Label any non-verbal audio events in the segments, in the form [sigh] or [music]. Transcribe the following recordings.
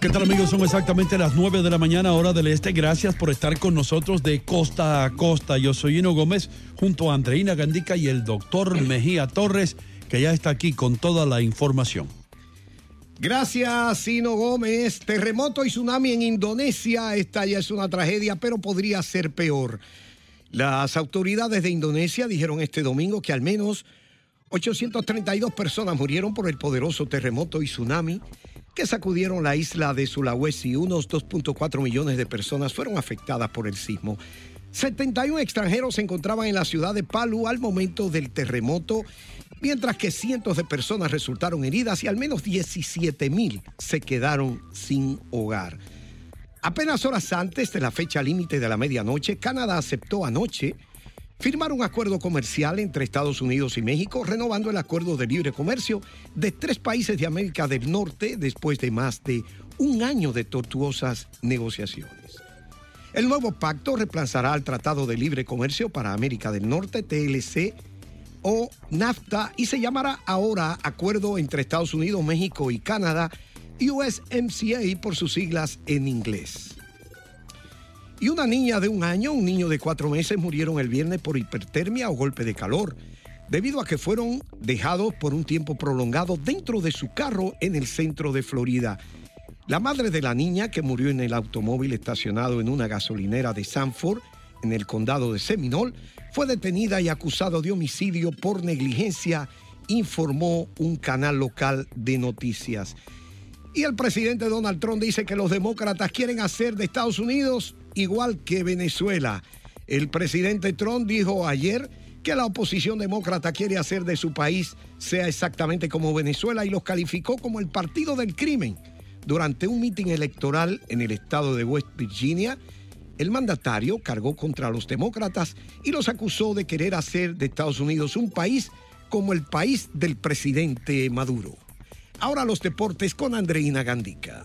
¿Qué tal amigos? Son exactamente las 9 de la mañana hora del este. Gracias por estar con nosotros de costa a costa. Yo soy Hino Gómez junto a Andreina Gandica y el doctor Mejía Torres que ya está aquí con toda la información. Gracias, Sino Gómez. Terremoto y tsunami en Indonesia. Esta ya es una tragedia, pero podría ser peor. Las autoridades de Indonesia dijeron este domingo que al menos 832 personas murieron por el poderoso terremoto y tsunami que sacudieron la isla de Sulawesi. Unos 2.4 millones de personas fueron afectadas por el sismo. 71 extranjeros se encontraban en la ciudad de Palu al momento del terremoto, mientras que cientos de personas resultaron heridas y al menos 17 mil se quedaron sin hogar. Apenas horas antes de la fecha límite de la medianoche, Canadá aceptó anoche firmar un acuerdo comercial entre Estados Unidos y México, renovando el acuerdo de libre comercio de tres países de América del Norte después de más de un año de tortuosas negociaciones. El nuevo pacto reemplazará al Tratado de Libre Comercio para América del Norte, TLC, o NAFTA, y se llamará ahora Acuerdo entre Estados Unidos, México y Canadá, USMCA por sus siglas en inglés. Y una niña de un año, un niño de cuatro meses murieron el viernes por hipertermia o golpe de calor, debido a que fueron dejados por un tiempo prolongado dentro de su carro en el centro de Florida. La madre de la niña, que murió en el automóvil estacionado en una gasolinera de Sanford, en el condado de Seminole, fue detenida y acusado de homicidio por negligencia, informó un canal local de noticias. Y el presidente Donald Trump dice que los demócratas quieren hacer de Estados Unidos igual que Venezuela. El presidente Trump dijo ayer que la oposición demócrata quiere hacer de su país sea exactamente como Venezuela y los calificó como el partido del crimen. Durante un mitin electoral en el estado de West Virginia, el mandatario cargó contra los demócratas y los acusó de querer hacer de Estados Unidos un país como el país del presidente Maduro. Ahora los deportes con Andreina Gandica.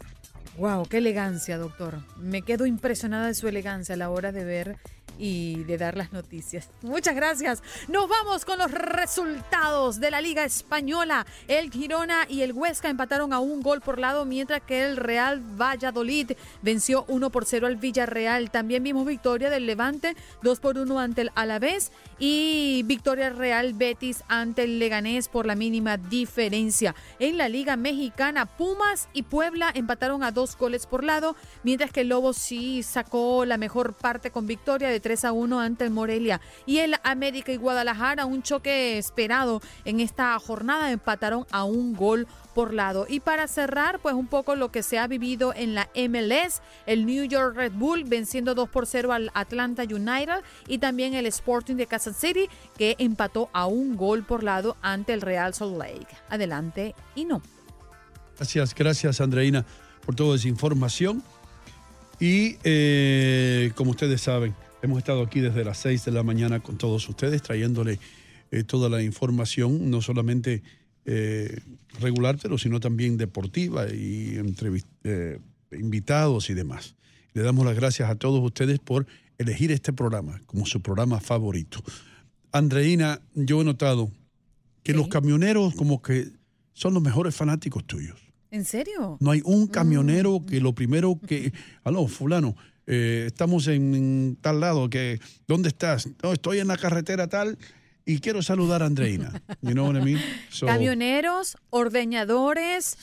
Wow, qué elegancia, doctor. Me quedo impresionada de su elegancia a la hora de ver y de dar las noticias. Muchas gracias. Nos vamos con los resultados de la Liga Española. El Girona y el Huesca empataron a un gol por lado, mientras que el Real Valladolid venció 1 por 0 al Villarreal. También vimos victoria del Levante 2 por 1 ante el Alavés y victoria Real Betis ante el Leganés por la mínima diferencia. En la Liga Mexicana, Pumas y Puebla empataron a 2 goles por lado, mientras que el Lobo sí sacó la mejor parte con victoria de 3 a 1 ante el Morelia. Y el América y Guadalajara, un choque esperado en esta jornada, empataron a un gol por lado. Y para cerrar, pues un poco lo que se ha vivido en la MLS, el New York Red Bull venciendo 2 por 0 al Atlanta United y también el Sporting de Kansas City que empató a un gol por lado ante el Real Salt Lake. Adelante y no. Gracias, gracias Andreina por toda esa información. Y eh, como ustedes saben, hemos estado aquí desde las 6 de la mañana con todos ustedes trayéndole eh, toda la información, no solamente eh, regular, pero sino también deportiva y invitados y demás. Le damos las gracias a todos ustedes por elegir este programa como su programa favorito. Andreina, yo he notado que los camioneros como que son los mejores fanáticos tuyos. ¿En serio? No hay un camionero mm. que lo primero que, aló, fulano, eh, estamos en, tal lado, que, ¿dónde estás? No, estoy en la carretera tal y quiero saludar a Andreina. You know what I mean? [laughs] Camioneros, ordeñadores,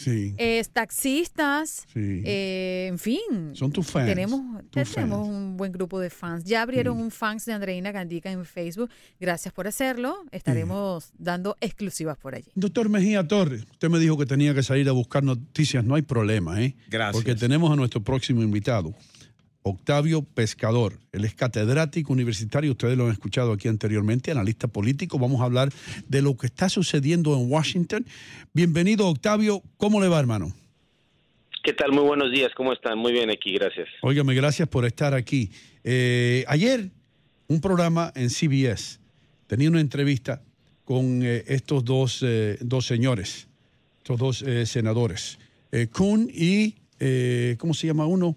taxistas, eh, en fin. Son tus fans. Tenemos, tenemos un buen grupo de fans. Ya abrieron un fans de Andreina Gandica en Facebook. Gracias por hacerlo. Estaremos dando exclusivas por allí. Doctor Mejía Torres, usted me dijo que tenía que salir a buscar noticias. No hay problema, ¿eh? Gracias. Porque tenemos a nuestro próximo invitado. Octavio Pescador. Él es catedrático universitario, ustedes lo han escuchado aquí anteriormente, analista político. Vamos a hablar de lo que está sucediendo en Washington. Bienvenido, Octavio. ¿Cómo le va, hermano? ¿Qué tal? Muy buenos días. ¿Cómo están? Muy bien aquí, gracias. Óigame, gracias por estar aquí. Eh, ayer, un programa en CBS tenía una entrevista con eh, estos dos, eh, dos señores, estos dos senadores, Kuhn y, ¿cómo se llama uno?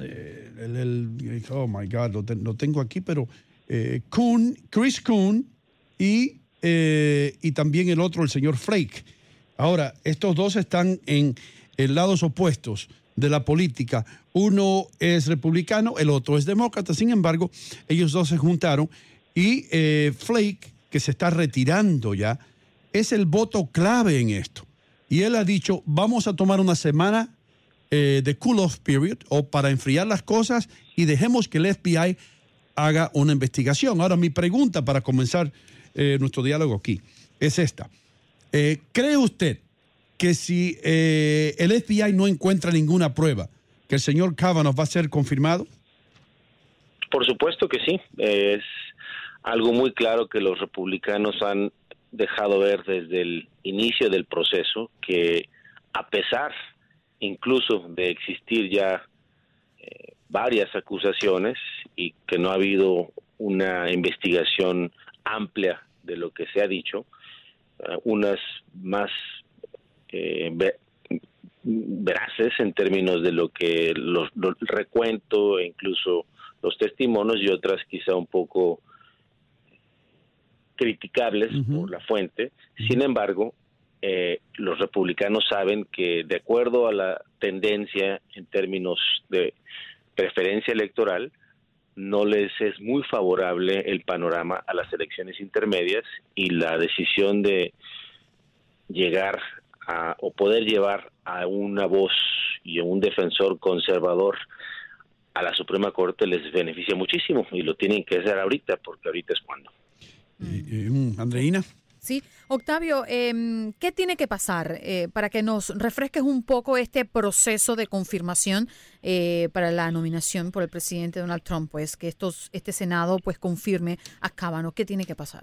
Eh, el, oh my God, lo, tengo aquí, pero eh, Kuhn, Chris Kuhn y, eh, y también el otro, el señor Flake. Ahora, estos dos están en, lados opuestos de la política. Uno es republicano, el otro es demócrata. Sin embargo, ellos dos se juntaron y Flake, que se está retirando ya, es el voto clave en esto. Y él ha dicho, vamos a tomar una semana eh, de cool off period o para enfriar las cosas y dejemos que el FBI haga una investigación. Ahora, mi pregunta para comenzar eh, nuestro diálogo aquí es esta. Eh, ¿Cree usted que si el FBI no encuentra ninguna prueba, que el señor Kavanaugh va a ser confirmado? Por supuesto que sí. Es algo muy claro que los republicanos han dejado ver desde el inicio del proceso que a pesar incluso de existir ya eh, varias acusaciones y que no ha habido una investigación amplia de lo que se ha dicho, eh, unas más eh, veraces en términos de lo que los, recuento e incluso los testimonios y otras quizá un poco criticables por la fuente. Sin embargo, eh, los republicanos saben que de acuerdo a la tendencia en términos de preferencia electoral, no les es muy favorable el panorama a las elecciones intermedias y la decisión de llegar a, o poder llevar a una voz y a un defensor conservador a la Suprema Corte les beneficia muchísimo y lo tienen que hacer ahorita porque ahorita es cuando. Andreina. Sí, Octavio, em, ¿qué tiene que pasar eh, para que nos refresques un poco este proceso de confirmación eh, para la nominación por el presidente Donald Trump? Pues que estos, este Senado pues confirme a Cábano. ¿Qué tiene que pasar?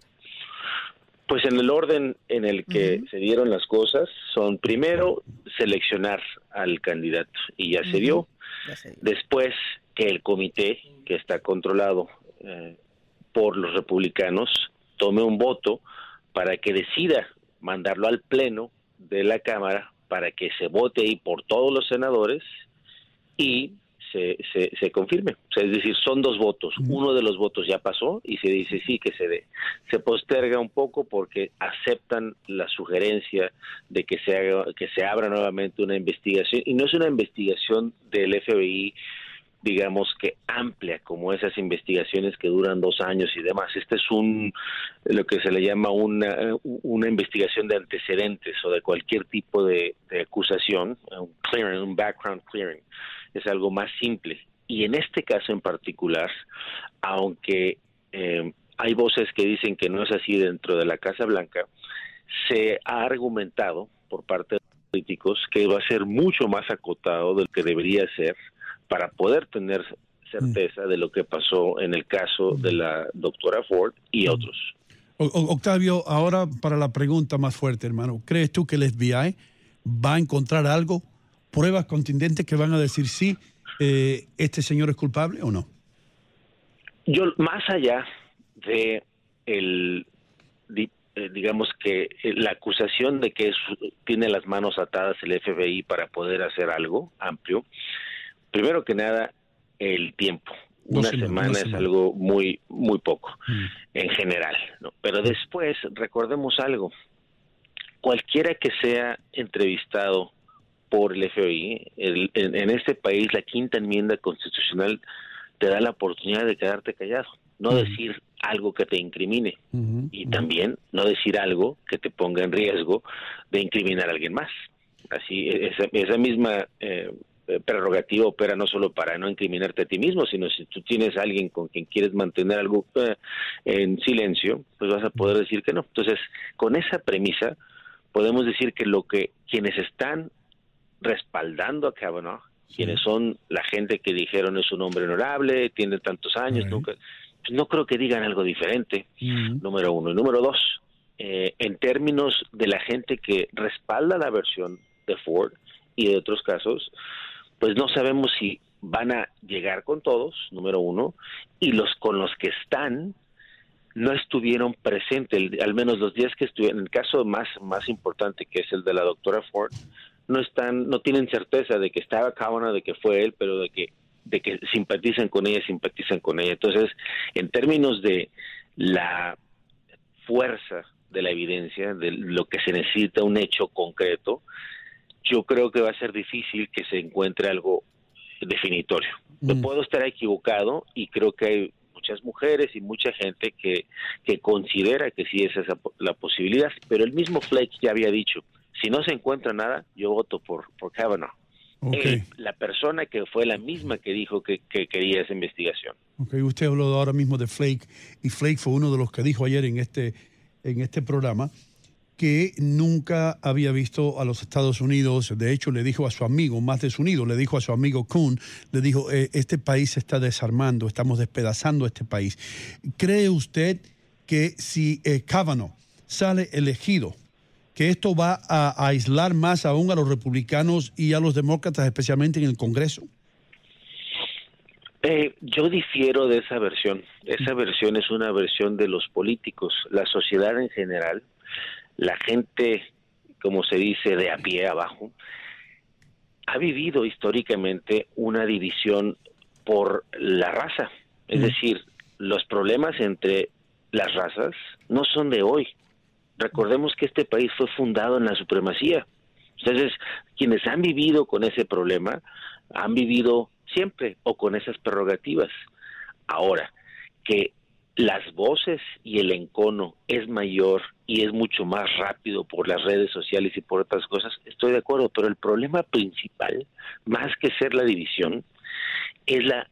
Pues en el orden en el que se dieron las cosas son primero seleccionar al candidato y ya, se, dio. Después que el comité que está controlado eh, por los republicanos tome un voto para que decida mandarlo al Pleno de la Cámara para que se vote ahí por todos los senadores y se, se, confirme. es decir, son dos votos. Uno de los votos ya pasó y se dice sí que se dé. Se posterga un poco porque aceptan la sugerencia de que se, haga, que se abra nuevamente una investigación y no es una investigación del FBI digamos que amplia como esas investigaciones que duran dos años y demás. Este es un lo que se le llama una, una investigación de antecedentes o de cualquier tipo de, acusación, un clearing, un background clearing. Es algo más simple. Y en este caso en particular, aunque eh, hay voces que dicen que no es así dentro de la Casa Blanca, se ha argumentado por parte de los políticos que va a ser mucho más acotado del que debería ser para poder tener certeza de lo que pasó en el caso de la doctora Ford y otros. Octavio, ahora para la pregunta más fuerte, hermano. ¿Crees tú que el FBI va a encontrar algo, pruebas contundentes que van a decir sí, eh, este señor es culpable o no? Yo, más allá de el, eh, digamos que eh, la acusación de que tiene las manos atadas el FBI para poder hacer algo amplio, primero que nada, el tiempo. Una semana, es algo muy muy poco mm. en general. Pero después recordemos algo. Cualquiera que sea entrevistado por el FBI, en, este país la quinta enmienda constitucional te da la oportunidad de quedarte callado, no mm. decir algo que te incrimine y también no decir algo que te ponga en riesgo de incriminar a alguien más. Así, esa, esa misma eh, prerrogativa opera no solo para no incriminarte a ti mismo, sino si tú tienes a alguien con quien quieres mantener algo eh, en silencio, pues vas a poder decir que no. Entonces, con esa premisa, podemos decir que lo que quienes están respaldando a Kavanaugh, quienes son la gente que dijeron es un hombre honorable, tiene tantos años, nunca pues, no creo que digan algo diferente, número uno. Y número dos, eh, en términos de la gente que respalda la versión de Ford y de otros casos, pues no sabemos si van a llegar con todos, número uno, y los con los que están no estuvieron presentes, al menos los días que estuvieron, el caso más, más importante que es el de la doctora Ford, no están, no tienen certeza de que estaba Kavanaugh, de que fue él, pero de que de que simpatizan con ella, simpatizan con ella. Entonces, en términos de la fuerza de la evidencia, de lo que se necesita un hecho concreto, yo creo que va a ser difícil que se encuentre algo definitorio. Mm. puedo estar equivocado y creo que hay muchas mujeres y mucha gente que, que considera que sí es esa la posibilidad, pero el mismo Flake ya había dicho, si no se encuentra nada, yo voto por, por Kavanaugh. Eh, la persona que fue la misma que dijo que, quería esa investigación. Okay. Usted habló ahora mismo de Flake y Flake fue uno de los que dijo ayer en este, en este programa que nunca había visto a los Estados Unidos, de hecho le dijo a su amigo, más desunido, le dijo a su amigo Kuhn, le dijo, eh, este país se está desarmando, estamos despedazando este país. ¿Cree usted que si eh, Kavanaugh sale elegido, que esto va a, aislar más aún a los republicanos y a los demócratas, especialmente en el Congreso? Eh, yo difiero de esa versión. Esa versión es una versión de los políticos. La sociedad en general, la gente, como se dice, de a pie abajo, ha vivido históricamente una división por la raza. Es mm. decir, los problemas entre las razas no son de hoy, Recordemos que este país fue fundado en la supremacía. Entonces, quienes han vivido con ese problema han vivido siempre o con esas prerrogativas. Ahora, que las voces y el encono es mayor y es mucho más rápido por las redes sociales y por otras cosas, estoy de acuerdo, pero el problema principal, más que ser la división, es la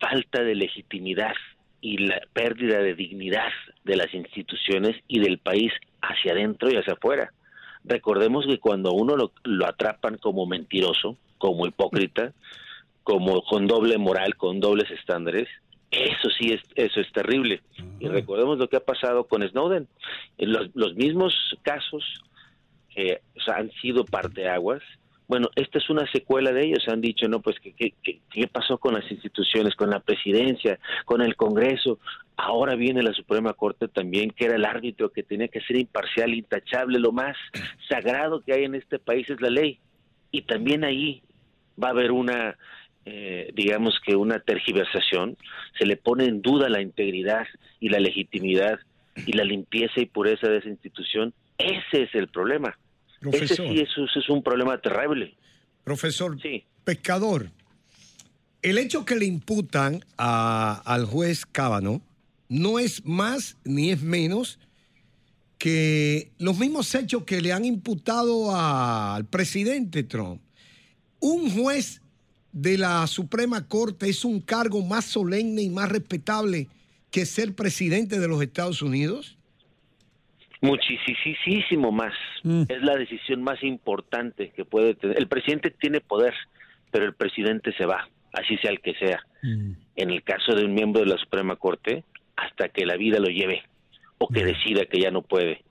falta de legitimidad y la pérdida de dignidad de las instituciones y del país hacia adentro y hacia afuera. Recordemos que cuando uno lo, atrapan como mentiroso, como hipócrita, como con doble moral, con dobles estándares, eso sí es eso es terrible. Y recordemos lo que ha pasado con Snowden. Los, los mismos casos que han sido parteaguas bueno, esta es una secuela de ellos. Han dicho, no, pues, ¿qué, qué, pasó con las instituciones, con la presidencia, con el Congreso? Ahora viene la Suprema Corte también, que era el árbitro que tenía que ser imparcial, intachable. Lo más sagrado que hay en este país es la ley. Y también ahí va a haber una, eh, digamos que una tergiversación. Se le pone en duda la integridad y la legitimidad y la limpieza y pureza de esa institución. Ese es el problema ese sí, es un problema terrible. Profesor, pescador, el hecho que le imputan a- al juez Cábano no es más ni es menos que los mismos hechos que le han imputado a- al presidente Trump. Un juez de la Suprema Corte es un cargo más solemne y más respetable que ser presidente de los Estados Unidos. Muchísimo más. Es la decisión más importante que puede tener. El presidente tiene poder, pero el presidente se va, así sea el que sea. En el caso de un miembro de la Suprema Corte, hasta que la vida lo lleve o que decida que ya no puede.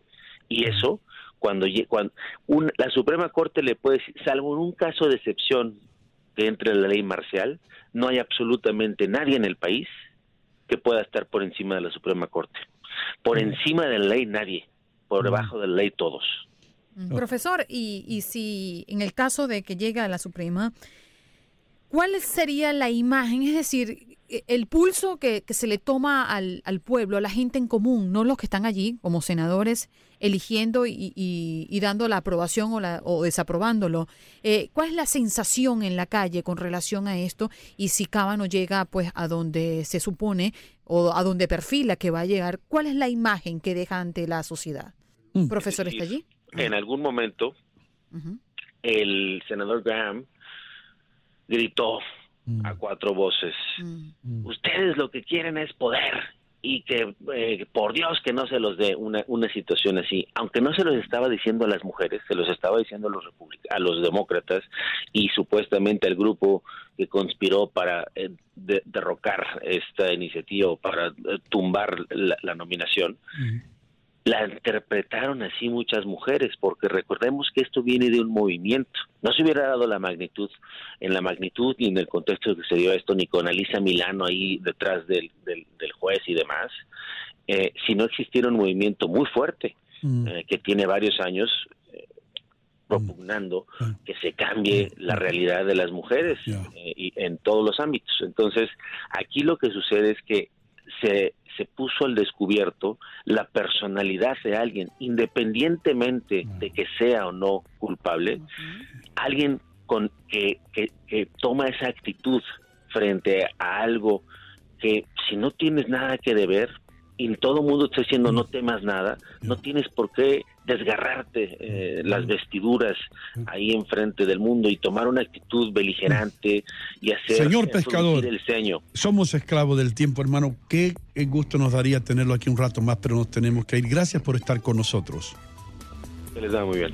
Y eso, cuando, lle- cuando un- la Suprema Corte le puede decir, salvo en un caso de excepción que entre la ley marcial, no hay absolutamente nadie en el país que pueda estar por encima de la Suprema Corte. Por encima de la ley nadie, por debajo de la ley todos. Profesor, y, y si en el caso de que llegue a la Suprema, ¿cuál sería la imagen? Es decir, el pulso que, que se le toma al, al pueblo, a la gente en común, no los que están allí como senadores eligiendo y, y- y dando la aprobación o, la, o desaprobándolo. Eh, ¿Cuál es la sensación en la calle con relación a esto? Y si Cábano llega pues a donde se supone o a donde perfila que va a llegar, ¿cuál es la imagen que deja ante la sociedad? Profesor, ¿está allí? En algún momento, el senador Graham gritó a cuatro voces, ustedes lo que quieren es poder y que eh, por Dios que no se los dé una, una situación así, aunque no se los estaba diciendo a las mujeres, se los estaba diciendo a los a los demócratas y supuestamente al grupo que conspiró para eh, de- derrocar esta iniciativa o para eh, tumbar la- la nominación la interpretaron así muchas mujeres, porque recordemos que esto viene de un movimiento. No se hubiera dado la magnitud, en la magnitud y en el contexto que se dio esto, ni con Alisa Milano ahí detrás del, del, del juez y demás, eh, si no existiera un movimiento muy fuerte, eh, que tiene varios años eh, propugnando que se cambie la realidad de las mujeres eh, y en todos los ámbitos. Entonces, aquí lo que sucede es que se, se puso al descubierto la personalidad de alguien, independientemente de que sea o no culpable, alguien con que, que, que toma esa actitud frente a algo que si no tienes nada que deber y todo el mundo está diciendo no temas nada, no tienes por qué desgarrarte eh, las vestiduras ahí enfrente del mundo y tomar una actitud beligerante y hacer Señor eh, pescador. el ceño. Somos esclavos del tiempo, hermano. Qué gusto nos daría tenerlo aquí un rato más, pero nos tenemos que ir. Gracias por estar con nosotros. Se les da muy bien.